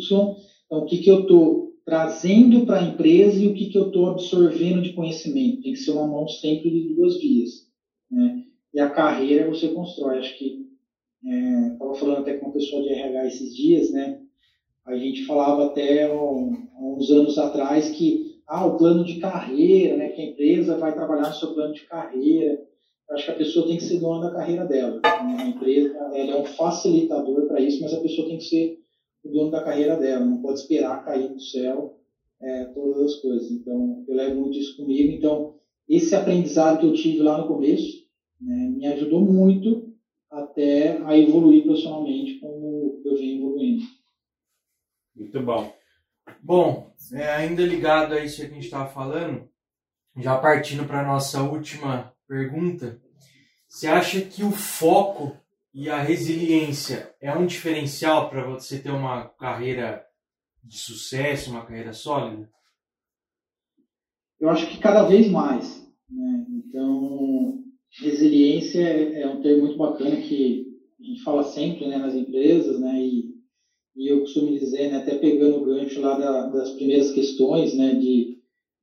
então o que, que eu estou trazendo para a empresa e o que, que eu estou absorvendo de conhecimento. Tem que ser uma mão sempre de duas vias. Né? E a carreira você constrói. Acho que estava é, falando até com o pessoal de RH esses dias, né? A gente falava até um, uns anos atrás que ah, o plano de carreira, né? Que a empresa vai trabalhar no seu plano de carreira acho que a pessoa tem que ser dona da carreira dela. A empresa ela é um facilitador para isso, mas a pessoa tem que ser o dono da carreira dela, não pode esperar cair do céu é, todas as coisas. Então, eu levo muito isso comigo. Então, esse aprendizado que eu tive lá no começo né, me ajudou muito até a evoluir profissionalmente como eu venho evoluindo. Muito bom. Bom, é, ainda ligado a isso que a gente estava falando, já partindo para a nossa última pergunta: você acha que o foco e a resiliência é um diferencial para você ter uma carreira de sucesso, uma carreira sólida? Eu acho que cada vez mais. Né? Então, resiliência é, é um termo muito bacana que a gente fala sempre né, nas empresas, né, e, e eu costumo dizer, né, até pegando o gancho lá da, das primeiras questões, né, de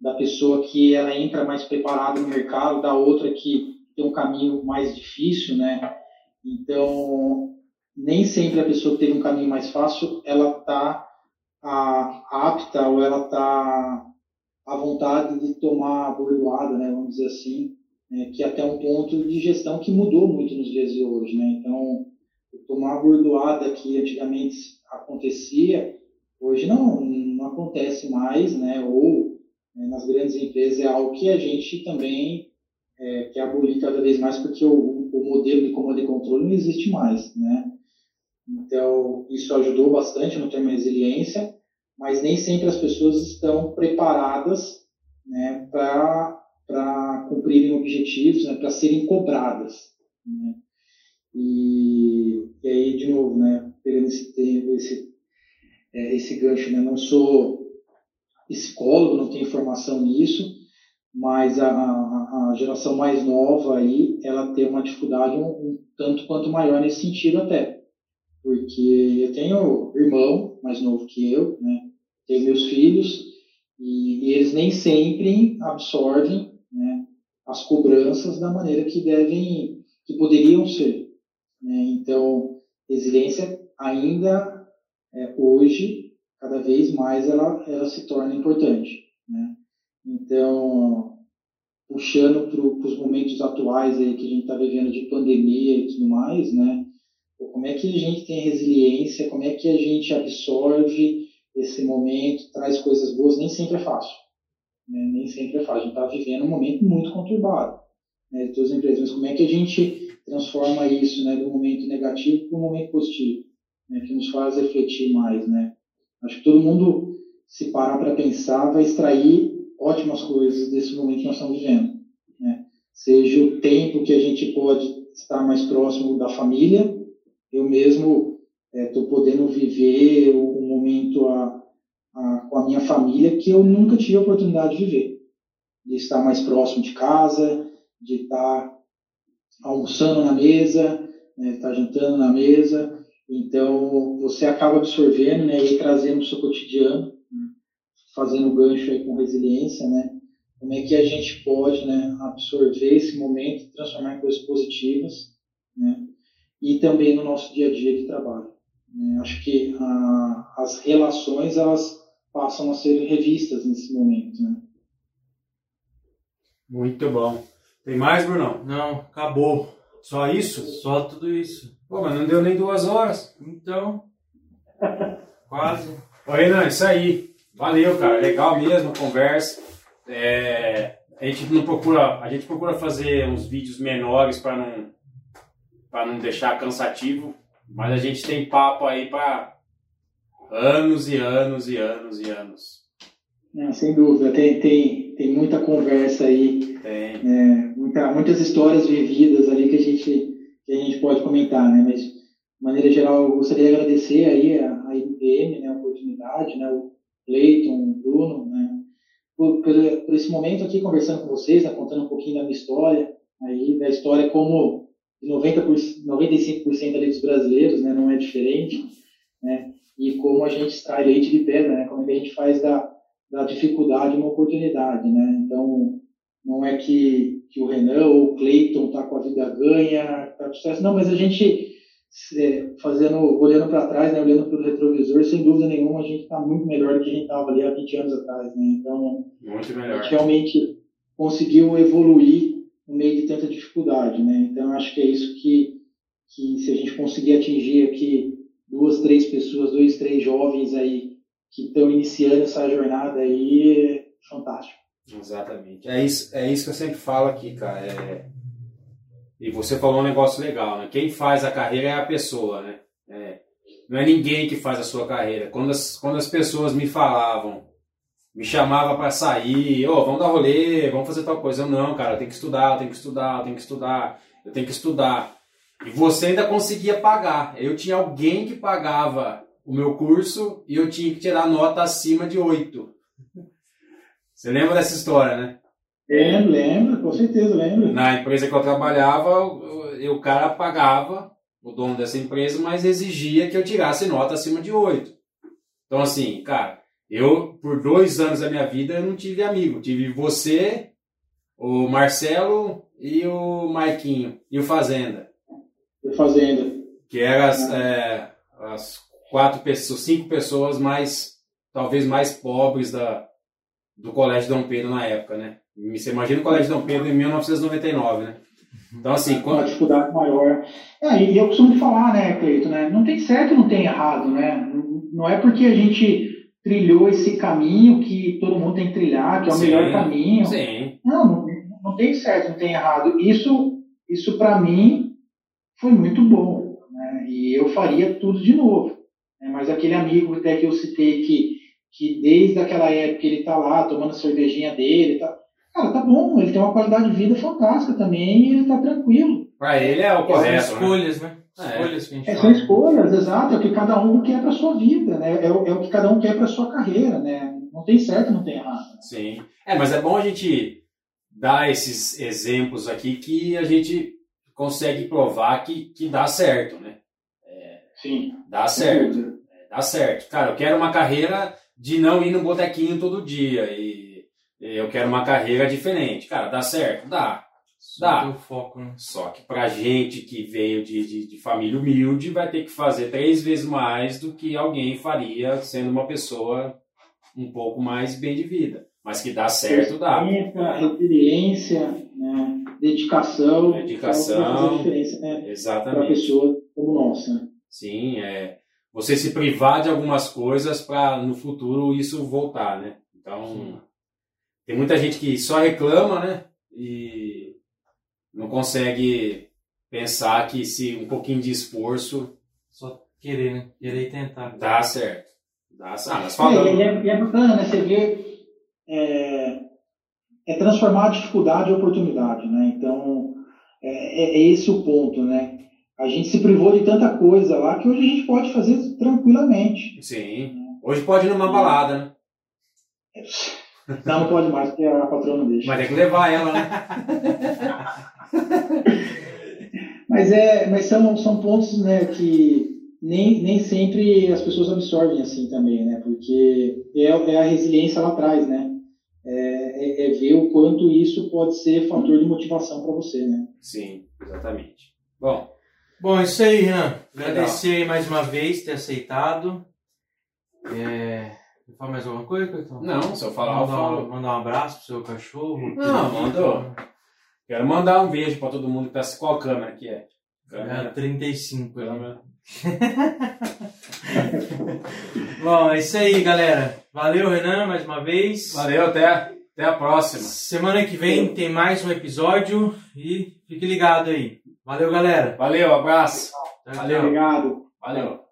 da pessoa que ela entra mais preparada no mercado, da outra que tem um caminho mais difícil, né? Então, nem sempre a pessoa que teve um caminho mais fácil, ela está apta ou ela está à vontade de tomar a né? Vamos dizer assim, né? que é até um ponto de gestão que mudou muito nos dias de hoje, né? Então, tomar a bordoada que antigamente acontecia, hoje não, não acontece mais, né? Ou né, nas grandes empresas é algo que a gente também é, quer abolir cada vez mais, porque o, o modelo de comando e controle não existe mais, né? Então, isso ajudou bastante no termo resiliência, mas nem sempre as pessoas estão preparadas né, para cumprirem objetivos, né, para serem cobradas. Né? E, e, aí, de novo, né, pegando esse, esse, é, esse gancho, né, não sou psicólogo, não tenho formação nisso, mas a, a, a, geração mais nova aí, ela tem uma dificuldade um, um, tanto quanto maior nesse sentido até. Porque eu tenho irmão mais novo que eu, né? Tenho meus filhos e, e eles nem sempre absorvem né, as cobranças da maneira que devem, que poderiam ser. Né? Então, resiliência ainda é, hoje, cada vez mais, ela, ela se torna importante. Né? Então, puxando para os momentos atuais aí que a gente está vivendo de pandemia e tudo mais, né? Como é que a gente tem resiliência? Como é que a gente absorve esse momento, traz coisas boas? Nem sempre é fácil. Né? Nem sempre é fácil. A gente está vivendo um momento muito conturbado né, de todas as empresas. Mas como é que a gente transforma isso né, do momento negativo para um momento positivo? Né, que nos faz refletir mais, né? Acho que todo mundo, se parar para pensar, vai extrair ótimas coisas desse momento que nós estamos vivendo. Né? Seja o tempo que a gente pode estar mais próximo da família, eu mesmo estou é, podendo viver um momento a, a, com a minha família que eu nunca tive a oportunidade de viver. De estar mais próximo de casa, de estar almoçando na mesa, né, estar jantando na mesa. Então, você acaba absorvendo né, e trazendo para o seu cotidiano, né, fazendo gancho aí com resiliência, né? Como é que a gente pode né, absorver esse momento e transformar em coisas positivas, né? E também no nosso dia a dia de trabalho. Né? Acho que a, as relações, elas passam a ser revistas nesse momento, né? Muito bom. Tem mais, Brunão? Não, acabou. Só isso? Só tudo isso. Pô, mas não deu nem duas horas. Então, quase. Ô, Renan, isso aí. Valeu, cara. Legal mesmo, conversa. É, a gente não procura, a gente procura fazer uns vídeos menores para não para não deixar cansativo, mas a gente tem papo aí para anos e anos e anos e anos. Não, sem dúvida, tem, tem, tem muita conversa aí, tem. É, muita, muitas histórias vividas ali que a gente, que a gente pode comentar, né? Mas, de maneira geral, eu gostaria de agradecer aí a, a IBM, né, a oportunidade, né, o Cleiton, o Bruno, né, por, por, por, esse momento aqui conversando com vocês, né, contando um pouquinho da minha história, aí, da história como 90%, 95% ali dos brasileiros, né, não é diferente, né, e como a gente extrai leite de pedra, né, como é a gente faz da da dificuldade uma oportunidade, né? Então, não é que, que o Renan ou o Cleiton está com a vida ganha, está com sucesso, não, mas a gente, é, fazendo, olhando para trás, né, olhando para o retrovisor, sem dúvida nenhuma, a gente está muito melhor do que a gente estava ali há 20 anos atrás, né? Então, muito melhor. a gente realmente conseguiu evoluir no meio de tanta dificuldade, né? Então, acho que é isso que, que se a gente conseguir atingir aqui duas, três pessoas, dois, três jovens aí que estão iniciando essa jornada aí, é fantástico. Exatamente. É isso, é isso que eu sempre falo aqui, cara. É... E você falou um negócio legal, né? Quem faz a carreira é a pessoa, né? É... Não é ninguém que faz a sua carreira. Quando as, quando as pessoas me falavam, me chamavam para sair, ô, oh, vamos dar rolê, vamos fazer tal coisa. Eu, não, cara, eu tenho que estudar, eu tenho que estudar, eu tenho que estudar, eu tenho que estudar. E você ainda conseguia pagar. Eu tinha alguém que pagava o meu curso e eu tinha que tirar nota acima de 8. Você lembra dessa história, né? Lembro, lembro, com certeza lembro. Na empresa que eu trabalhava, o, o cara pagava, o dono dessa empresa, mas exigia que eu tirasse nota acima de 8. Então, assim, cara, eu, por dois anos da minha vida, eu não tive amigo. Tive você, o Marcelo e o Maiquinho, e o Fazenda. O Fazenda. Que eram as, ah. é, as quatro pessoas, cinco pessoas mais, talvez mais pobres da, do Colégio Dom Pedro na época, né? Você imagina o Colégio Dom Pedro em 1999, né? Então, assim, quando... Uma dificuldade maior. É, e eu costumo falar, né, Cleito, né? Não tem certo não tem errado, né? Não é porque a gente trilhou esse caminho que todo mundo tem que trilhar, que é o sim, melhor caminho. Sim. Não, não, não tem certo, não tem errado. Isso, isso para mim, foi muito bom. Né? E eu faria tudo de novo. Né? Mas aquele amigo até que eu citei que, que desde aquela época ele está lá tomando a cervejinha dele, tá, cara, tá bom, ele tem uma qualidade de vida fantástica também e ele está tranquilo. Para ele é o correto. São escolhas, né? né? Escolhas que a gente é, São escolhas, exato, é o que cada um quer para sua vida, né? É o, é o que cada um quer para sua carreira, né? Não tem certo, não tem errado. Sim. É, mas é bom a gente dar esses exemplos aqui que a gente consegue provar que, que dá certo, né? Sim. Dá certo. É, dá certo. Cara, eu quero uma carreira de não ir no botequinho todo dia. E eu quero uma carreira diferente. Cara, dá certo? Dá. Dá. o foco, né? Só que pra gente que veio de, de, de família humilde, vai ter que fazer três vezes mais do que alguém faria sendo uma pessoa um pouco mais bem de vida. Mas que dá certo, dá. Resiliência, né? dedicação. Dedicação. é fazer diferença né? para Exatamente. pessoa como nós. Né? Sim, é você se privar de algumas coisas para no futuro isso voltar, né? Então, tem muita gente que só reclama, né? E não consegue pensar que se um pouquinho de esforço Só querer, né? Querer e tentar. dá certo. Dá certo. Ah, nós É, falamos. e, é, e é bacana, né? Você vê é, é transformar a dificuldade em oportunidade, né? Então é, é- é esse o ponto, né? A gente se privou de tanta coisa lá que hoje a gente pode fazer tranquilamente. Sim. Hoje pode ir numa balada, né? Não, não pode mais, porque a patroa não deixa. Mas tem que levar ela, né? Mas, é, mas são, são pontos né, que nem, nem sempre as pessoas absorvem assim também, né? Porque é, é a resiliência lá atrás, né? É, é- é ver o quanto isso pode ser fator de motivação para você, né? Sim, exatamente. Bom, Bom, é isso aí, Renan. Agradecer aí mais uma vez ter aceitado. É... Falar mais alguma coisa, Cleiton? não, se eu falar, eu mandar, falo. um, mandar um abraço pro seu cachorro. Não, mandou. Quero mandar um beijo pra todo mundo que tá. Qual câmera que é? É, Câmera. 35 ali. câmera. Bom, é isso aí, galera. Valeu, Renan, mais uma vez. Valeu, até, até a próxima. Semana que vem tem mais um episódio e fique ligado aí. Valeu, galera. Valeu, abraço. Valeu. Obrigado. Valeu.